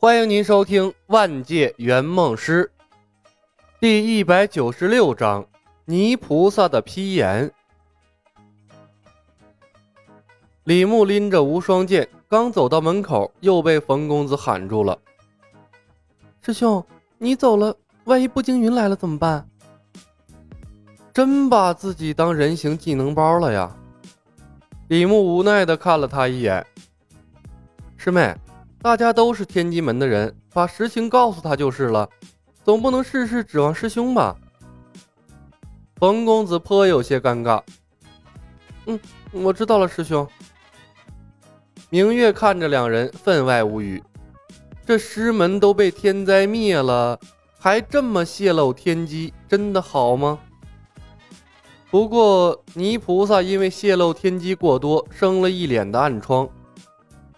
欢迎您收听《万界圆梦师》第一百九十六章《泥菩萨的批言》。李牧拎着无双剑，刚走到门口，又被冯公子喊住了：“师兄，你走了，万一步惊云来了怎么办？”真把自己当人形技能包了呀！李牧无奈的看了他一眼：“师妹。”大家都是天机门的人，把实情告诉他就是了，总不能事事指望师兄吧？冯公子颇有些尴尬。嗯，我知道了，师兄。明月看着两人，分外无语。这师门都被天灾灭了，还这么泄露天机，真的好吗？不过泥菩萨因为泄露天机过多，生了一脸的暗疮。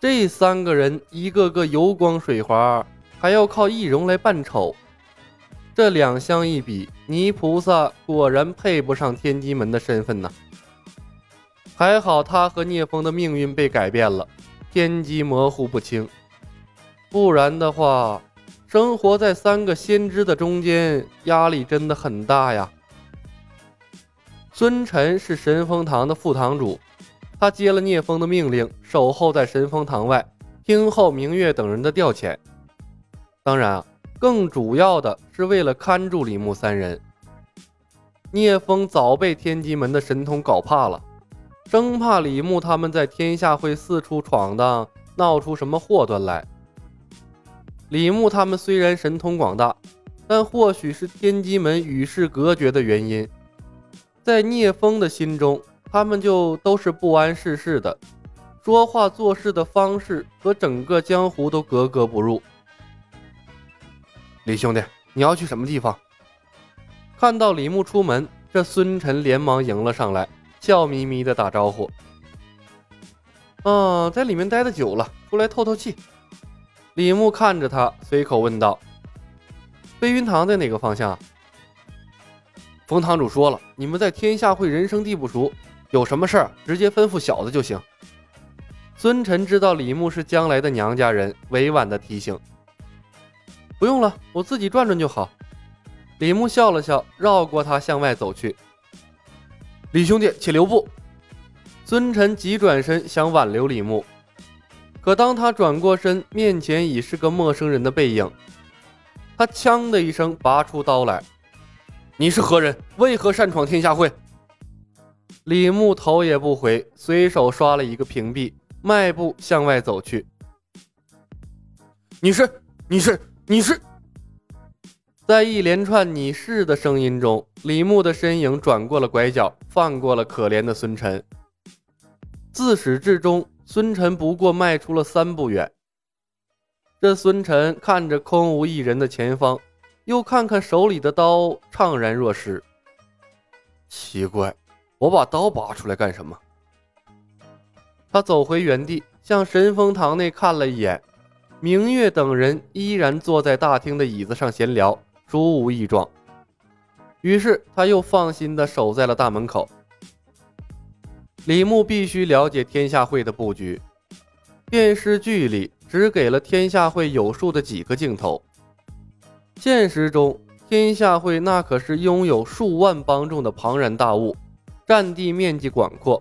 这三个人一个个油光水滑，还要靠易容来扮丑。这两相一比，泥菩萨果然配不上天机门的身份呢。还好他和聂风的命运被改变了，天机模糊不清。不然的话，生活在三个先知的中间，压力真的很大呀。孙晨是神风堂的副堂主。他接了聂风的命令，守候在神风堂外，听候明月等人的调遣。当然啊，更主要的是为了看住李牧三人。聂风早被天机门的神通搞怕了，生怕李牧他们在天下会四处闯荡，闹出什么祸端来。李牧他们虽然神通广大，但或许是天机门与世隔绝的原因，在聂风的心中。他们就都是不谙世事的，说话做事的方式和整个江湖都格格不入。李兄弟，你要去什么地方？看到李牧出门，这孙晨连忙迎了上来，笑眯眯的打招呼：“啊，在里面待的久了，出来透透气。”李牧看着他，随口问道：“飞云堂在哪个方向？”冯堂主说了，你们在天下会人生地不熟。有什么事儿，直接吩咐小子就行。孙晨知道李牧是将来的娘家人，委婉的提醒：“不用了，我自己转转就好。”李牧笑了笑，绕过他向外走去。李兄弟，请留步！孙晨急转身想挽留李牧，可当他转过身，面前已是个陌生人的背影。他枪的一声拔出刀来：“你是何人？为何擅闯天下会？”李牧头也不回，随手刷了一个屏蔽，迈步向外走去。你是你是你是，在一连串“你是”的声音中，李牧的身影转过了拐角，放过了可怜的孙晨。自始至终，孙晨不过迈出了三步远。这孙晨看着空无一人的前方，又看看手里的刀，怅然若失。奇怪。我把刀拔出来干什么？他走回原地，向神风堂内看了一眼，明月等人依然坐在大厅的椅子上闲聊，殊无异状。于是他又放心的守在了大门口。李牧必须了解天下会的布局，电视剧里只给了天下会有数的几个镜头，现实中天下会那可是拥有数万帮众的庞然大物。占地面积广阔，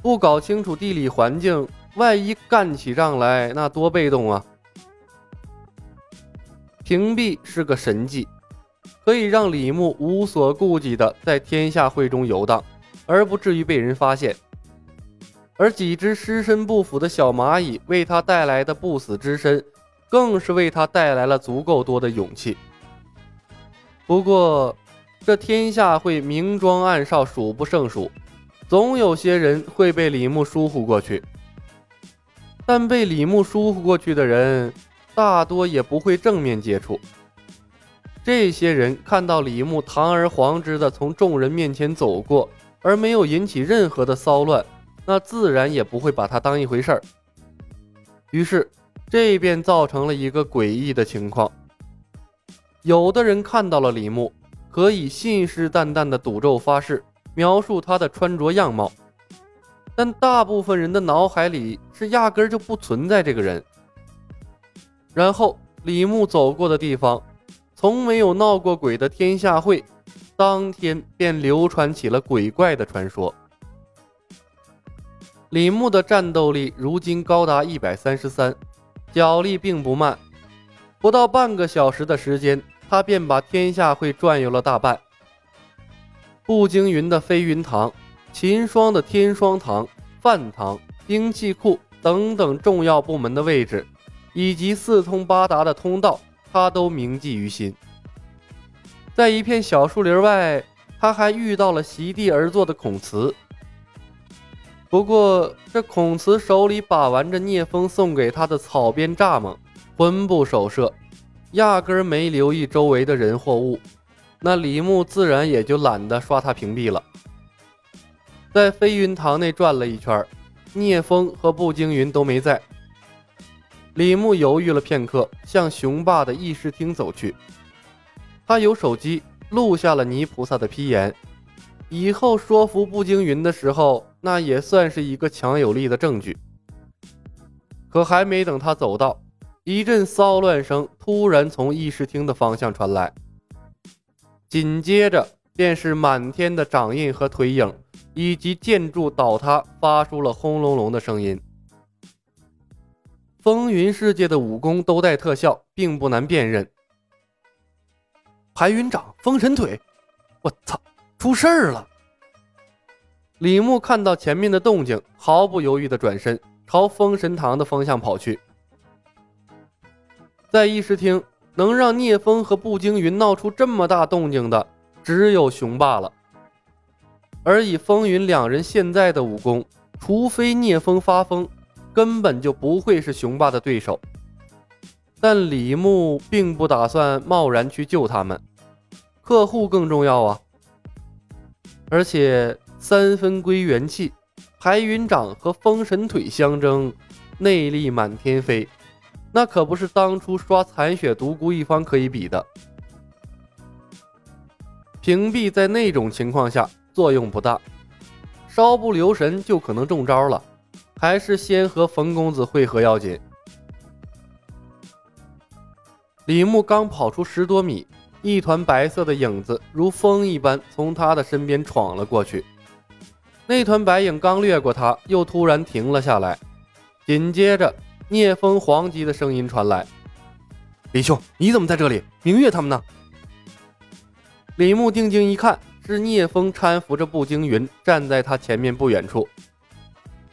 不搞清楚地理环境，万一干起仗来，那多被动啊！屏蔽是个神技，可以让李牧无所顾忌的在天下会中游荡，而不至于被人发现。而几只尸身不腐的小蚂蚁为他带来的不死之身，更是为他带来了足够多的勇气。不过。这天下会明装暗哨数不胜数，总有些人会被李牧疏忽过去。但被李牧疏忽过去的人，大多也不会正面接触。这些人看到李牧堂而皇之的从众人面前走过，而没有引起任何的骚乱，那自然也不会把他当一回事儿。于是，这便造成了一个诡异的情况：有的人看到了李牧。可以信誓旦旦的赌咒发誓，描述他的穿着样貌，但大部分人的脑海里是压根儿就不存在这个人。然后李牧走过的地方，从没有闹过鬼的天下会，当天便流传起了鬼怪的传说。李牧的战斗力如今高达一百三十三，脚力并不慢，不到半个小时的时间，他便把天下会转悠了大半。步惊云的飞云堂。秦霜的天霜堂、饭堂、兵器库等等重要部门的位置，以及四通八达的通道，他都铭记于心。在一片小树林外，他还遇到了席地而坐的孔慈。不过，这孔慈手里把玩着聂风送给他的草编蚱蜢，魂不守舍，压根儿没留意周围的人或物。那李牧自然也就懒得刷他屏蔽了。在飞云堂内转了一圈，聂风和步惊云都没在。李牧犹豫了片刻，向雄霸的议事厅走去。他有手机，录下了泥菩萨的批言，以后说服步惊云的时候，那也算是一个强有力的证据。可还没等他走到，一阵骚乱声突然从议事厅的方向传来，紧接着便是满天的掌印和腿影。以及建筑倒塌发出了轰隆隆的声音。风云世界的武功都带特效，并不难辨认。排云掌、封神腿，我操，出事儿了！李牧看到前面的动静，毫不犹豫的转身朝封神堂的方向跑去。在议事厅，能让聂风和步惊云闹出这么大动静的，只有雄霸了。而以风云两人现在的武功，除非聂风发疯，根本就不会是雄霸的对手。但李牧并不打算贸然去救他们，客户更重要啊！而且三分归元气，排云掌和风神腿相争，内力满天飞，那可不是当初刷残血独孤一方可以比的。屏蔽在那种情况下。作用不大，稍不留神就可能中招了，还是先和冯公子会合要紧。李牧刚跑出十多米，一团白色的影子如风一般从他的身边闯了过去。那团白影刚掠过他，又突然停了下来。紧接着，聂风黄级的声音传来：“李兄，你怎么在这里？明月他们呢？”李牧定睛一看。是聂风搀扶着步惊云站在他前面不远处，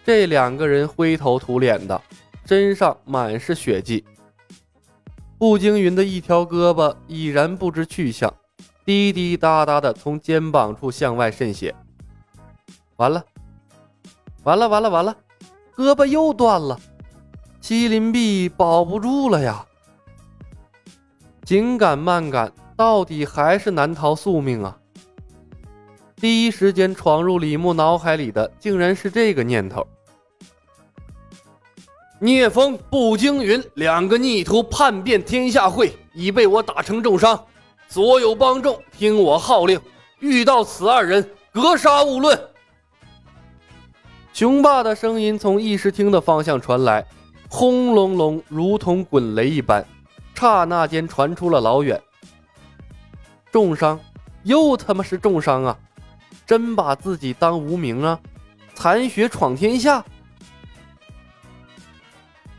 这两个人灰头土脸的，身上满是血迹。步惊云的一条胳膊已然不知去向，滴滴答答的从肩膀处向外渗血。完了，完了，完了，完了，胳膊又断了，麒麟臂保不住了呀！紧赶慢赶，到底还是难逃宿命啊！第一时间闯入李牧脑海里的，竟然是这个念头。聂风、步惊云两个逆徒叛变天下会，已被我打成重伤。所有帮众听我号令，遇到此二人，格杀勿论。雄霸的声音从议事厅的方向传来，轰隆隆，如同滚雷一般，刹那间传出了老远。重伤，又他妈是重伤啊！真把自己当无名啊！残血闯天下。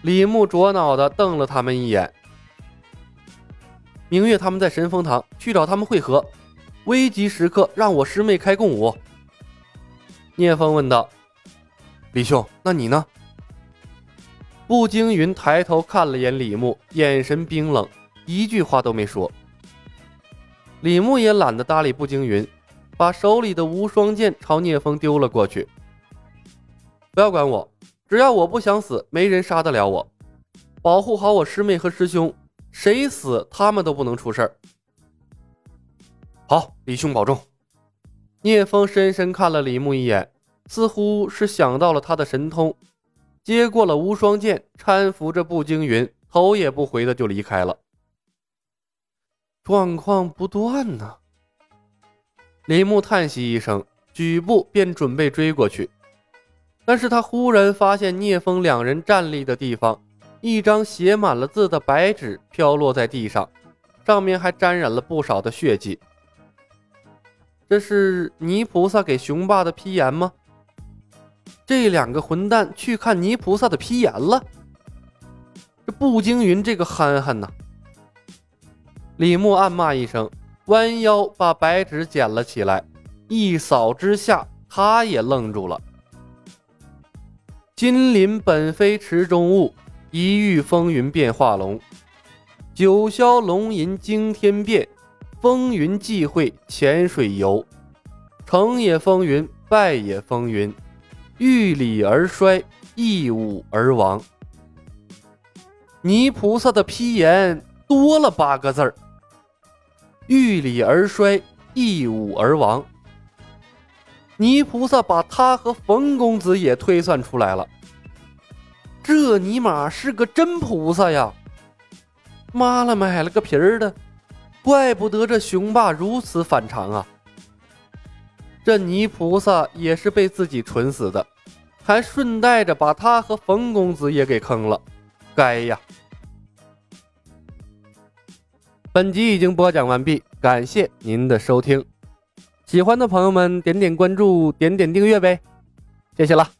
李牧着脑的瞪了他们一眼。明月他们在神风堂，去找他们会合。危急时刻，让我师妹开共舞。聂风问道：“李兄，那你呢？”步惊云抬头看了眼李牧，眼神冰冷，一句话都没说。李牧也懒得搭理步惊云。把手里的无双剑朝聂风丢了过去。不要管我，只要我不想死，没人杀得了我。保护好我师妹和师兄，谁死他们都不能出事儿。好，李兄保重。聂风深深看了李牧一眼，似乎是想到了他的神通，接过了无双剑，搀扶着步惊云，头也不回的就离开了。状况不断呢。李牧叹息一声，举步便准备追过去，但是他忽然发现聂风两人站立的地方，一张写满了字的白纸飘落在地上，上面还沾染了不少的血迹。这是泥菩萨给雄霸的批言吗？这两个混蛋去看泥菩萨的批言了。这步惊云这个憨憨呐！李牧暗骂一声，弯腰把白纸捡了起来，一扫之下，他也愣住了。金鳞本非池中物，一遇风云变化龙。九霄龙吟惊天变。风云际会浅水游，成也风云，败也风云，遇礼而衰，易武而亡。泥菩萨的批言多了八个字儿：遇礼而衰，易武而亡。泥菩萨把他和冯公子也推算出来了，这尼玛是个真菩萨呀！妈了，买了个皮儿的！怪不得这雄霸如此反常啊！这泥菩萨也是被自己蠢死的，还顺带着把他和冯公子也给坑了，该呀！本集已经播讲完毕，感谢您的收听，喜欢的朋友们点点关注，点点订阅呗，谢谢了。